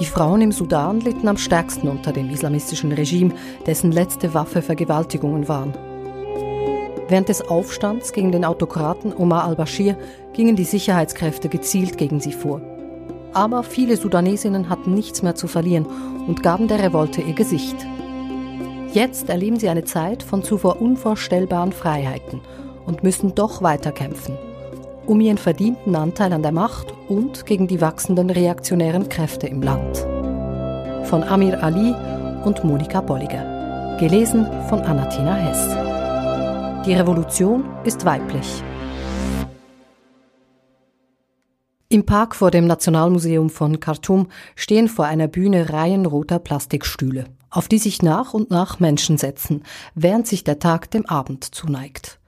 Die Frauen im Sudan litten am stärksten unter dem islamistischen Regime, dessen letzte Waffe Vergewaltigungen waren. Während des Aufstands gegen den Autokraten Omar al-Bashir gingen die Sicherheitskräfte gezielt gegen sie vor. Aber viele Sudanesinnen hatten nichts mehr zu verlieren und gaben der Revolte ihr Gesicht. Jetzt erleben sie eine Zeit von zuvor unvorstellbaren Freiheiten und müssen doch weiterkämpfen, um ihren verdienten Anteil an der Macht und gegen die wachsenden reaktionären Kräfte im Land. Von Amir Ali und Monika Bolliger. Gelesen von Anatina Hess. Die Revolution ist weiblich. Im Park vor dem Nationalmuseum von Khartoum stehen vor einer Bühne Reihen roter Plastikstühle, auf die sich nach und nach Menschen setzen, während sich der Tag dem Abend zuneigt.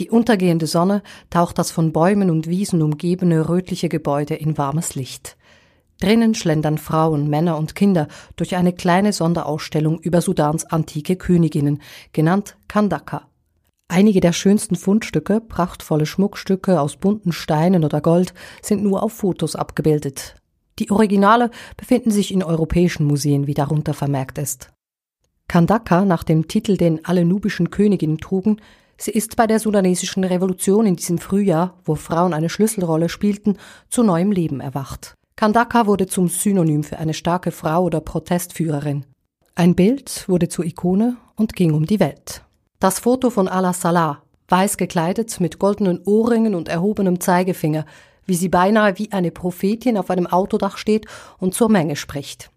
Die untergehende Sonne taucht das von Bäumen und Wiesen umgebene rötliche Gebäude in warmes Licht. Drinnen schlendern Frauen, Männer und Kinder durch eine kleine Sonderausstellung über Sudans antike Königinnen, genannt Kandaka. Einige der schönsten Fundstücke, prachtvolle Schmuckstücke aus bunten Steinen oder Gold, sind nur auf Fotos abgebildet. Die Originale befinden sich in europäischen Museen, wie darunter vermerkt ist. Kandaka, nach dem Titel, den alle nubischen Königinnen trugen, sie ist bei der sudanesischen Revolution in diesem Frühjahr, wo Frauen eine Schlüsselrolle spielten, zu neuem Leben erwacht. Kandaka wurde zum Synonym für eine starke Frau oder Protestführerin. Ein Bild wurde zur Ikone und ging um die Welt. Das Foto von Ala Salah, weiß gekleidet, mit goldenen Ohrringen und erhobenem Zeigefinger, wie sie beinahe wie eine Prophetin auf einem Autodach steht und zur Menge spricht.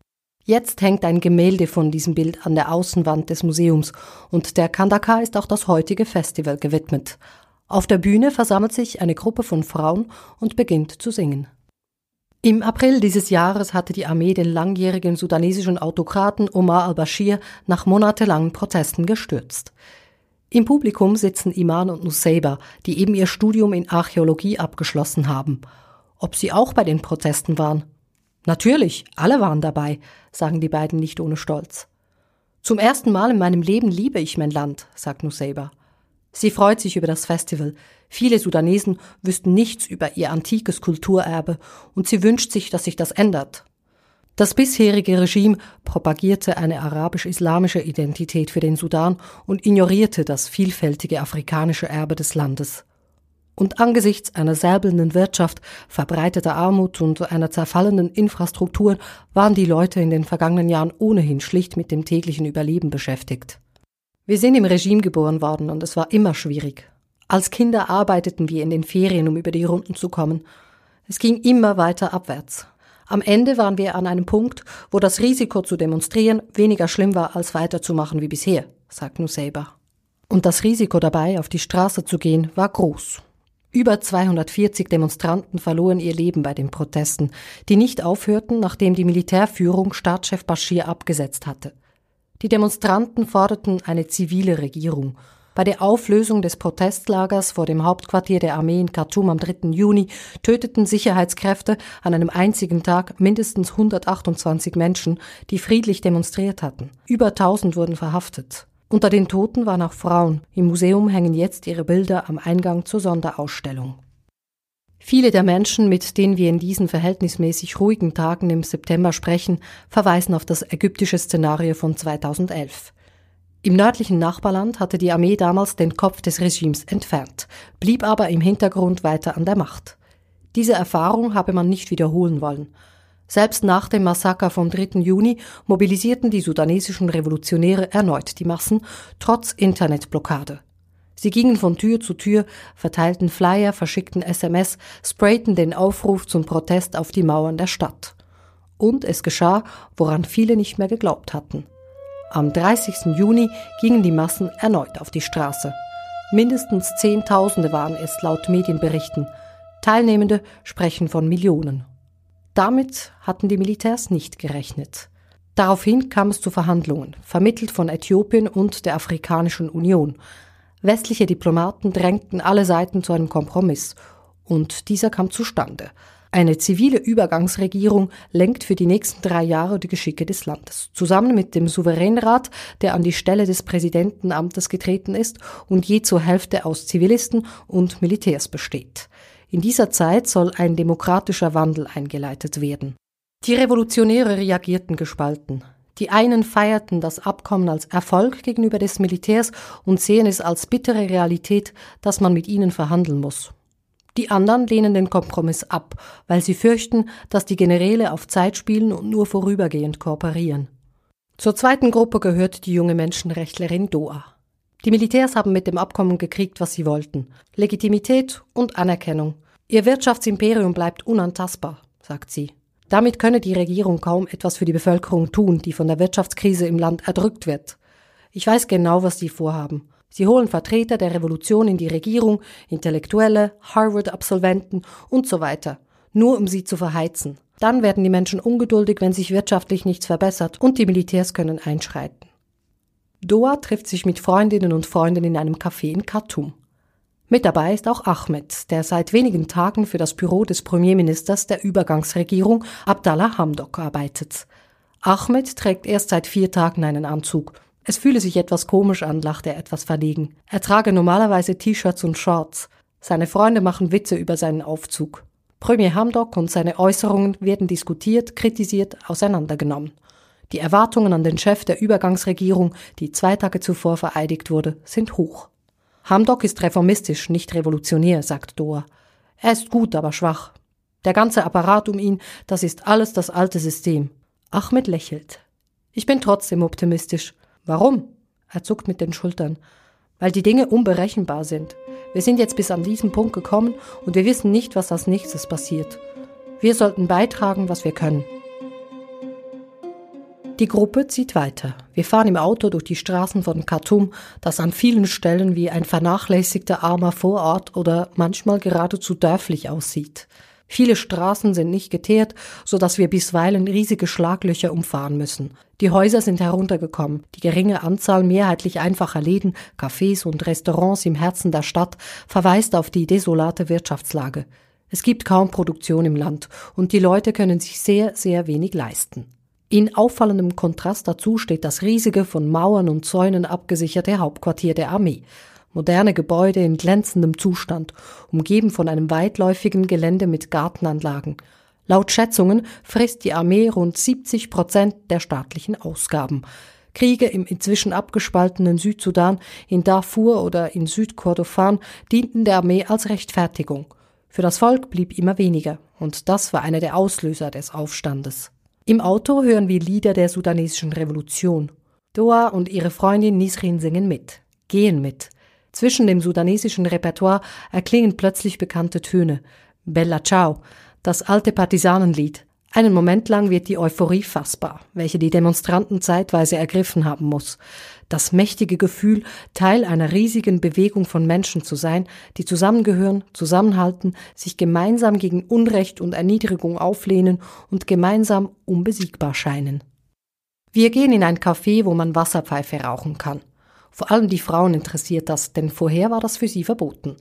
Jetzt hängt ein Gemälde von diesem Bild an der Außenwand des Museums und der Kandaka ist auch das heutige Festival gewidmet. Auf der Bühne versammelt sich eine Gruppe von Frauen und beginnt zu singen. Im April dieses Jahres hatte die Armee den langjährigen sudanesischen Autokraten Omar al-Bashir nach monatelangen Protesten gestürzt. Im Publikum sitzen Iman und Nusayba, die eben ihr Studium in Archäologie abgeschlossen haben. Ob sie auch bei den Protesten waren? Natürlich, alle waren dabei, sagen die beiden nicht ohne Stolz. Zum ersten Mal in meinem Leben liebe ich mein Land, sagt Nusayba. Sie freut sich über das Festival. Viele Sudanesen wüssten nichts über ihr antikes Kulturerbe und sie wünscht sich, dass sich das ändert. Das bisherige Regime propagierte eine arabisch-islamische Identität für den Sudan und ignorierte das vielfältige afrikanische Erbe des Landes. Und angesichts einer säbelnden Wirtschaft, verbreiteter Armut und einer zerfallenden Infrastruktur waren die Leute in den vergangenen Jahren ohnehin schlicht mit dem täglichen Überleben beschäftigt. Wir sind im Regime geboren worden und es war immer schwierig. Als Kinder arbeiteten wir in den Ferien, um über die Runden zu kommen. Es ging immer weiter abwärts. Am Ende waren wir an einem Punkt, wo das Risiko zu demonstrieren weniger schlimm war, als weiterzumachen wie bisher, sagt Nusayba. Und das Risiko dabei, auf die Straße zu gehen, war groß. Über 240 Demonstranten verloren ihr Leben bei den Protesten, die nicht aufhörten, nachdem die Militärführung Staatschef Bashir abgesetzt hatte. Die Demonstranten forderten eine zivile Regierung bei der Auflösung des Protestlagers vor dem Hauptquartier der Armee in Khartoum am 3. Juni töteten Sicherheitskräfte an einem einzigen Tag mindestens 128 Menschen, die friedlich demonstriert hatten. Über 1000 wurden verhaftet. Unter den Toten waren auch Frauen. Im Museum hängen jetzt ihre Bilder am Eingang zur Sonderausstellung. Viele der Menschen, mit denen wir in diesen verhältnismäßig ruhigen Tagen im September sprechen, verweisen auf das ägyptische Szenario von 2011. Im nördlichen Nachbarland hatte die Armee damals den Kopf des Regimes entfernt, blieb aber im Hintergrund weiter an der Macht. Diese Erfahrung habe man nicht wiederholen wollen. Selbst nach dem Massaker vom 3. Juni mobilisierten die sudanesischen Revolutionäre erneut die Massen, trotz Internetblockade. Sie gingen von Tür zu Tür, verteilten Flyer, verschickten SMS, sprayten den Aufruf zum Protest auf die Mauern der Stadt. Und es geschah, woran viele nicht mehr geglaubt hatten. Am 30. Juni gingen die Massen erneut auf die Straße. Mindestens Zehntausende waren es laut Medienberichten. Teilnehmende sprechen von Millionen. Damit hatten die Militärs nicht gerechnet. Daraufhin kam es zu Verhandlungen, vermittelt von Äthiopien und der Afrikanischen Union. Westliche Diplomaten drängten alle Seiten zu einem Kompromiss, und dieser kam zustande. Eine zivile Übergangsregierung lenkt für die nächsten drei Jahre die Geschicke des Landes, zusammen mit dem Souveränrat, der an die Stelle des Präsidentenamtes getreten ist und je zur Hälfte aus Zivilisten und Militärs besteht. In dieser Zeit soll ein demokratischer Wandel eingeleitet werden. Die Revolutionäre reagierten gespalten. Die einen feierten das Abkommen als Erfolg gegenüber des Militärs und sehen es als bittere Realität, dass man mit ihnen verhandeln muss. Die anderen lehnen den Kompromiss ab, weil sie fürchten, dass die Generäle auf Zeit spielen und nur vorübergehend kooperieren. Zur zweiten Gruppe gehört die junge Menschenrechtlerin Doa. Die Militärs haben mit dem Abkommen gekriegt, was sie wollten. Legitimität und Anerkennung. Ihr Wirtschaftsimperium bleibt unantastbar, sagt sie. Damit könne die Regierung kaum etwas für die Bevölkerung tun, die von der Wirtschaftskrise im Land erdrückt wird. Ich weiß genau, was sie vorhaben. Sie holen Vertreter der Revolution in die Regierung, Intellektuelle, Harvard-Absolventen und so weiter, nur um sie zu verheizen. Dann werden die Menschen ungeduldig, wenn sich wirtschaftlich nichts verbessert, und die Militärs können einschreiten. Doa trifft sich mit Freundinnen und Freunden in einem Café in Khartoum. Mit dabei ist auch Ahmed, der seit wenigen Tagen für das Büro des Premierministers der Übergangsregierung Abdallah Hamdok arbeitet. Ahmed trägt erst seit vier Tagen einen Anzug. Es fühle sich etwas komisch an, lacht er etwas verlegen. Er trage normalerweise T-Shirts und Shorts. Seine Freunde machen Witze über seinen Aufzug. Premier Hamdok und seine Äußerungen werden diskutiert, kritisiert, auseinandergenommen. Die Erwartungen an den Chef der Übergangsregierung, die zwei Tage zuvor vereidigt wurde, sind hoch. Hamdok ist reformistisch, nicht revolutionär, sagt Doa. Er ist gut, aber schwach. Der ganze Apparat um ihn, das ist alles das alte System. Ahmed lächelt. Ich bin trotzdem optimistisch. Warum? Er zuckt mit den Schultern. Weil die Dinge unberechenbar sind. Wir sind jetzt bis an diesen Punkt gekommen und wir wissen nicht, was als nächstes passiert. Wir sollten beitragen, was wir können. Die Gruppe zieht weiter. Wir fahren im Auto durch die Straßen von Khartoum, das an vielen Stellen wie ein vernachlässigter armer Vorort oder manchmal geradezu dörflich aussieht. Viele Straßen sind nicht geteert, so dass wir bisweilen riesige Schlaglöcher umfahren müssen. Die Häuser sind heruntergekommen. Die geringe Anzahl mehrheitlich einfacher Läden, Cafés und Restaurants im Herzen der Stadt verweist auf die desolate Wirtschaftslage. Es gibt kaum Produktion im Land und die Leute können sich sehr, sehr wenig leisten. In auffallendem Kontrast dazu steht das riesige, von Mauern und Zäunen abgesicherte Hauptquartier der Armee moderne Gebäude in glänzendem Zustand, umgeben von einem weitläufigen Gelände mit Gartenanlagen. Laut Schätzungen frisst die Armee rund 70 Prozent der staatlichen Ausgaben. Kriege im inzwischen abgespaltenen Südsudan, in Darfur oder in Südkordofan dienten der Armee als Rechtfertigung. Für das Volk blieb immer weniger, und das war einer der Auslöser des Aufstandes. Im Auto hören wir Lieder der sudanesischen Revolution. Doa und ihre Freundin Nisrin singen mit, gehen mit. Zwischen dem sudanesischen Repertoire erklingen plötzlich bekannte Töne. Bella Ciao, das alte Partisanenlied. Einen Moment lang wird die Euphorie fassbar, welche die Demonstranten zeitweise ergriffen haben muss. Das mächtige Gefühl, Teil einer riesigen Bewegung von Menschen zu sein, die zusammengehören, zusammenhalten, sich gemeinsam gegen Unrecht und Erniedrigung auflehnen und gemeinsam unbesiegbar scheinen. Wir gehen in ein Café, wo man Wasserpfeife rauchen kann. Vor allem die Frauen interessiert das, denn vorher war das für sie verboten.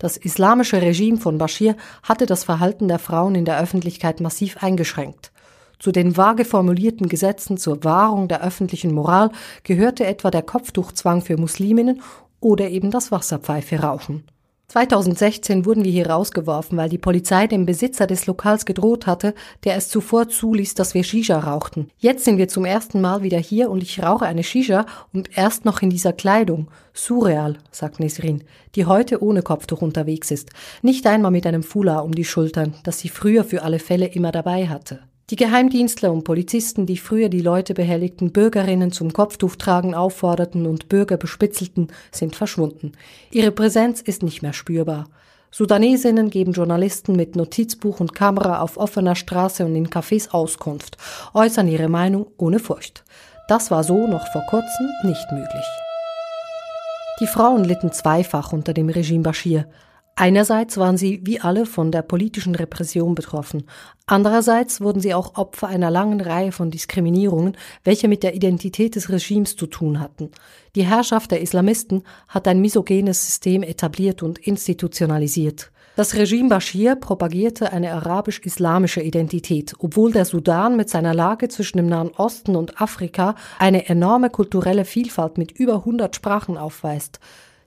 Das islamische Regime von Bashir hatte das Verhalten der Frauen in der Öffentlichkeit massiv eingeschränkt. Zu den vage formulierten Gesetzen zur Wahrung der öffentlichen Moral gehörte etwa der Kopftuchzwang für Musliminnen oder eben das Wasserpfeife rauchen. 2016 wurden wir hier rausgeworfen, weil die Polizei dem Besitzer des Lokals gedroht hatte, der es zuvor zuließ, dass wir Shisha rauchten. Jetzt sind wir zum ersten Mal wieder hier und ich rauche eine Shisha und erst noch in dieser Kleidung. Surreal, sagt Nesrin, die heute ohne Kopftuch unterwegs ist. Nicht einmal mit einem Foulard um die Schultern, das sie früher für alle Fälle immer dabei hatte. Die Geheimdienstler und Polizisten, die früher die Leute behelligten, Bürgerinnen zum Kopftuchtragen aufforderten und Bürger bespitzelten, sind verschwunden. Ihre Präsenz ist nicht mehr spürbar. Sudanesinnen geben Journalisten mit Notizbuch und Kamera auf offener Straße und in Cafés Auskunft, äußern ihre Meinung ohne Furcht. Das war so noch vor kurzem nicht möglich. Die Frauen litten zweifach unter dem Regime Bashir. Einerseits waren sie wie alle von der politischen Repression betroffen, andererseits wurden sie auch Opfer einer langen Reihe von Diskriminierungen, welche mit der Identität des Regimes zu tun hatten. Die Herrschaft der Islamisten hat ein misogenes System etabliert und institutionalisiert. Das Regime Bashir propagierte eine arabisch-islamische Identität, obwohl der Sudan mit seiner Lage zwischen dem Nahen Osten und Afrika eine enorme kulturelle Vielfalt mit über 100 Sprachen aufweist.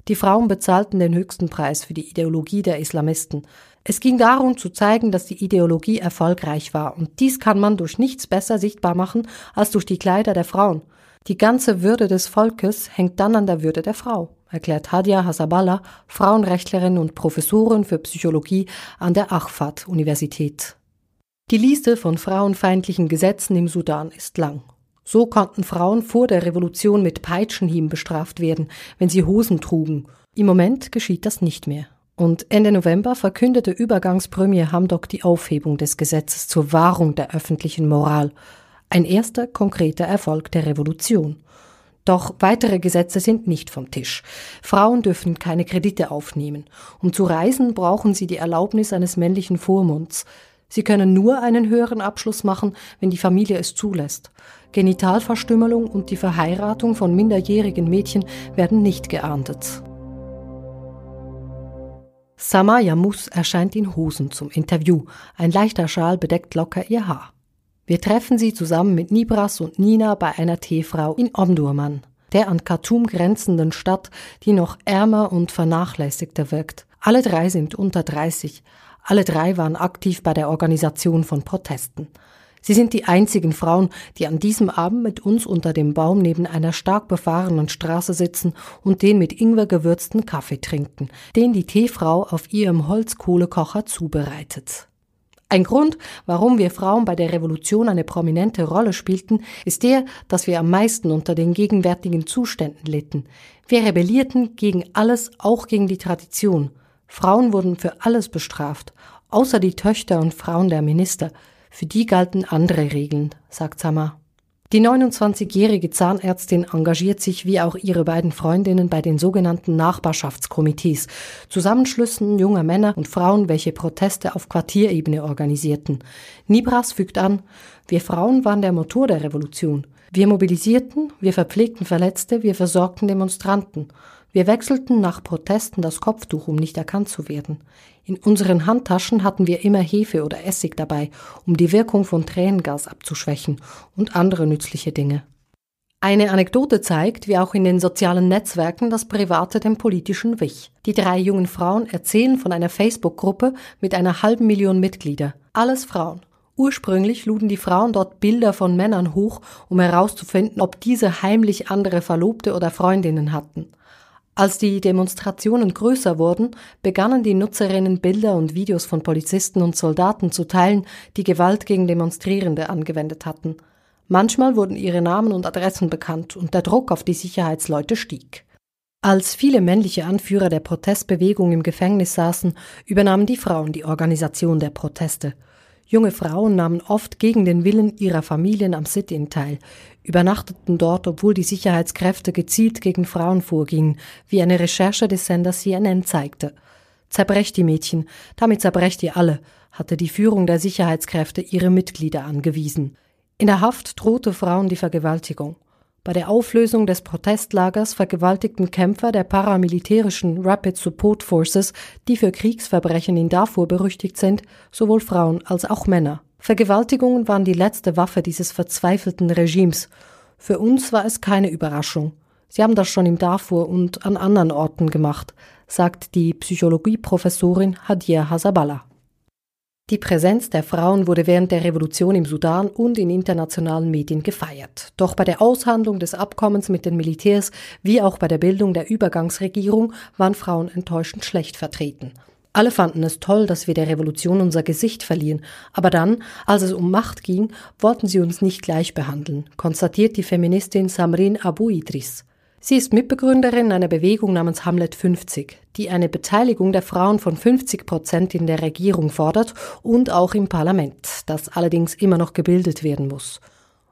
Die Frauen bezahlten den höchsten Preis für die Ideologie der Islamisten. Es ging darum zu zeigen, dass die Ideologie erfolgreich war, und dies kann man durch nichts besser sichtbar machen als durch die Kleider der Frauen. Die ganze Würde des Volkes hängt dann an der Würde der Frau, erklärt Hadia Hasaballa, Frauenrechtlerin und Professorin für Psychologie an der Achfat-Universität. Die Liste von frauenfeindlichen Gesetzen im Sudan ist lang. So konnten Frauen vor der Revolution mit Peitschenhieben bestraft werden, wenn sie Hosen trugen. Im Moment geschieht das nicht mehr. Und Ende November verkündete Übergangspremier Hamdok die Aufhebung des Gesetzes zur Wahrung der öffentlichen Moral. Ein erster konkreter Erfolg der Revolution. Doch weitere Gesetze sind nicht vom Tisch. Frauen dürfen keine Kredite aufnehmen. Um zu reisen, brauchen sie die Erlaubnis eines männlichen Vormunds. Sie können nur einen höheren Abschluss machen, wenn die Familie es zulässt. Genitalverstümmelung und die Verheiratung von minderjährigen Mädchen werden nicht geahndet. Samaya Mus erscheint in Hosen zum Interview. Ein leichter Schal bedeckt locker ihr Haar. Wir treffen sie zusammen mit Nibras und Nina bei einer Teefrau in Omdurman, der an Khartoum grenzenden Stadt, die noch ärmer und vernachlässigter wirkt. Alle drei sind unter 30. Alle drei waren aktiv bei der Organisation von Protesten. Sie sind die einzigen Frauen, die an diesem Abend mit uns unter dem Baum neben einer stark befahrenen Straße sitzen und den mit Ingwer gewürzten Kaffee trinken, den die Teefrau auf ihrem Holzkohlekocher zubereitet. Ein Grund, warum wir Frauen bei der Revolution eine prominente Rolle spielten, ist der, dass wir am meisten unter den gegenwärtigen Zuständen litten. Wir rebellierten gegen alles, auch gegen die Tradition. Frauen wurden für alles bestraft, außer die Töchter und Frauen der Minister. Für die galten andere Regeln, sagt Samar. Die 29-jährige Zahnärztin engagiert sich wie auch ihre beiden Freundinnen bei den sogenannten Nachbarschaftskomitees, Zusammenschlüssen junger Männer und Frauen, welche Proteste auf Quartierebene organisierten. Nibras fügt an, wir Frauen waren der Motor der Revolution. Wir mobilisierten, wir verpflegten Verletzte, wir versorgten Demonstranten. Wir wechselten nach Protesten das Kopftuch, um nicht erkannt zu werden. In unseren Handtaschen hatten wir immer Hefe oder Essig dabei, um die Wirkung von Tränengas abzuschwächen und andere nützliche Dinge. Eine Anekdote zeigt, wie auch in den sozialen Netzwerken das Private dem Politischen wich. Die drei jungen Frauen erzählen von einer Facebook-Gruppe mit einer halben Million Mitglieder. Alles Frauen. Ursprünglich luden die Frauen dort Bilder von Männern hoch, um herauszufinden, ob diese heimlich andere Verlobte oder Freundinnen hatten. Als die Demonstrationen größer wurden, begannen die Nutzerinnen Bilder und Videos von Polizisten und Soldaten zu teilen, die Gewalt gegen Demonstrierende angewendet hatten. Manchmal wurden ihre Namen und Adressen bekannt und der Druck auf die Sicherheitsleute stieg. Als viele männliche Anführer der Protestbewegung im Gefängnis saßen, übernahmen die Frauen die Organisation der Proteste. Junge Frauen nahmen oft gegen den Willen ihrer Familien am Sit-in teil, übernachteten dort, obwohl die Sicherheitskräfte gezielt gegen Frauen vorgingen, wie eine Recherche des Senders CNN zeigte. Zerbrecht die Mädchen, damit zerbrecht ihr alle, hatte die Führung der Sicherheitskräfte ihre Mitglieder angewiesen. In der Haft drohte Frauen die Vergewaltigung. Bei der Auflösung des Protestlagers vergewaltigten Kämpfer der paramilitärischen Rapid Support Forces, die für Kriegsverbrechen in Darfur berüchtigt sind, sowohl Frauen als auch Männer. Vergewaltigungen waren die letzte Waffe dieses verzweifelten Regimes. Für uns war es keine Überraschung. Sie haben das schon im Darfur und an anderen Orten gemacht, sagt die Psychologieprofessorin Hadia Hasaballa. Die Präsenz der Frauen wurde während der Revolution im Sudan und in internationalen Medien gefeiert. Doch bei der Aushandlung des Abkommens mit den Militärs wie auch bei der Bildung der Übergangsregierung waren Frauen enttäuschend schlecht vertreten. Alle fanden es toll, dass wir der Revolution unser Gesicht verlieren, aber dann, als es um Macht ging, wollten sie uns nicht gleich behandeln, konstatiert die Feministin Samrin Abu Idris. Sie ist Mitbegründerin einer Bewegung namens Hamlet 50, die eine Beteiligung der Frauen von 50 Prozent in der Regierung fordert und auch im Parlament, das allerdings immer noch gebildet werden muss.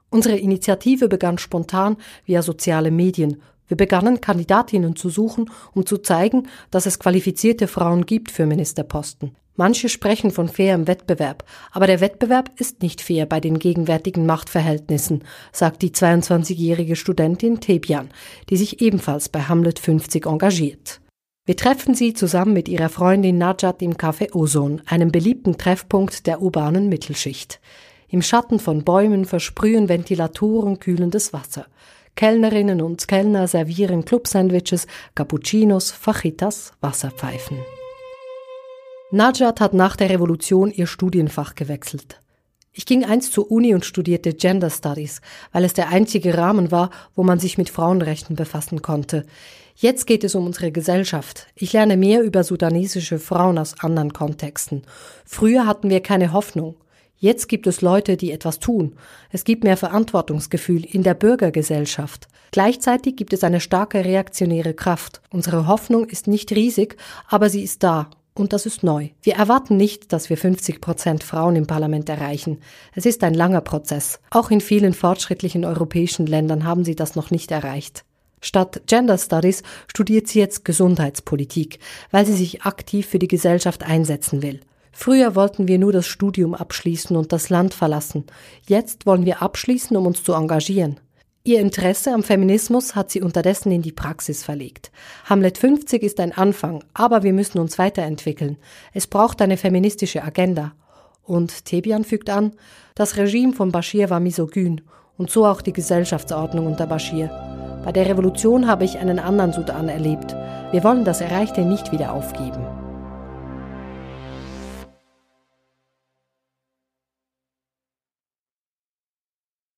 Unsere Initiative begann spontan via soziale Medien. Wir begannen Kandidatinnen zu suchen, um zu zeigen, dass es qualifizierte Frauen gibt für Ministerposten. Manche sprechen von fairem Wettbewerb, aber der Wettbewerb ist nicht fair bei den gegenwärtigen Machtverhältnissen, sagt die 22-jährige Studentin Tebian, die sich ebenfalls bei Hamlet 50 engagiert. Wir treffen sie zusammen mit ihrer Freundin Najat im Café Ozon, einem beliebten Treffpunkt der urbanen Mittelschicht. Im Schatten von Bäumen versprühen Ventilatoren kühlendes Wasser. Kellnerinnen und Kellner servieren Club-Sandwiches, Cappuccinos, Fajitas, Wasserpfeifen. Najat hat nach der Revolution ihr Studienfach gewechselt. Ich ging einst zur Uni und studierte Gender Studies, weil es der einzige Rahmen war, wo man sich mit Frauenrechten befassen konnte. Jetzt geht es um unsere Gesellschaft. Ich lerne mehr über sudanesische Frauen aus anderen Kontexten. Früher hatten wir keine Hoffnung. Jetzt gibt es Leute, die etwas tun. Es gibt mehr Verantwortungsgefühl in der Bürgergesellschaft. Gleichzeitig gibt es eine starke reaktionäre Kraft. Unsere Hoffnung ist nicht riesig, aber sie ist da und das ist neu. Wir erwarten nicht, dass wir 50 Prozent Frauen im Parlament erreichen. Es ist ein langer Prozess. Auch in vielen fortschrittlichen europäischen Ländern haben sie das noch nicht erreicht. Statt Gender Studies studiert sie jetzt Gesundheitspolitik, weil sie sich aktiv für die Gesellschaft einsetzen will. Früher wollten wir nur das Studium abschließen und das Land verlassen. Jetzt wollen wir abschließen, um uns zu engagieren. Ihr Interesse am Feminismus hat sie unterdessen in die Praxis verlegt. Hamlet 50 ist ein Anfang, aber wir müssen uns weiterentwickeln. Es braucht eine feministische Agenda. Und Tebian fügt an, das Regime von Bashir war misogyn und so auch die Gesellschaftsordnung unter Bashir. Bei der Revolution habe ich einen anderen Sudan erlebt. Wir wollen das Erreichte nicht wieder aufgeben.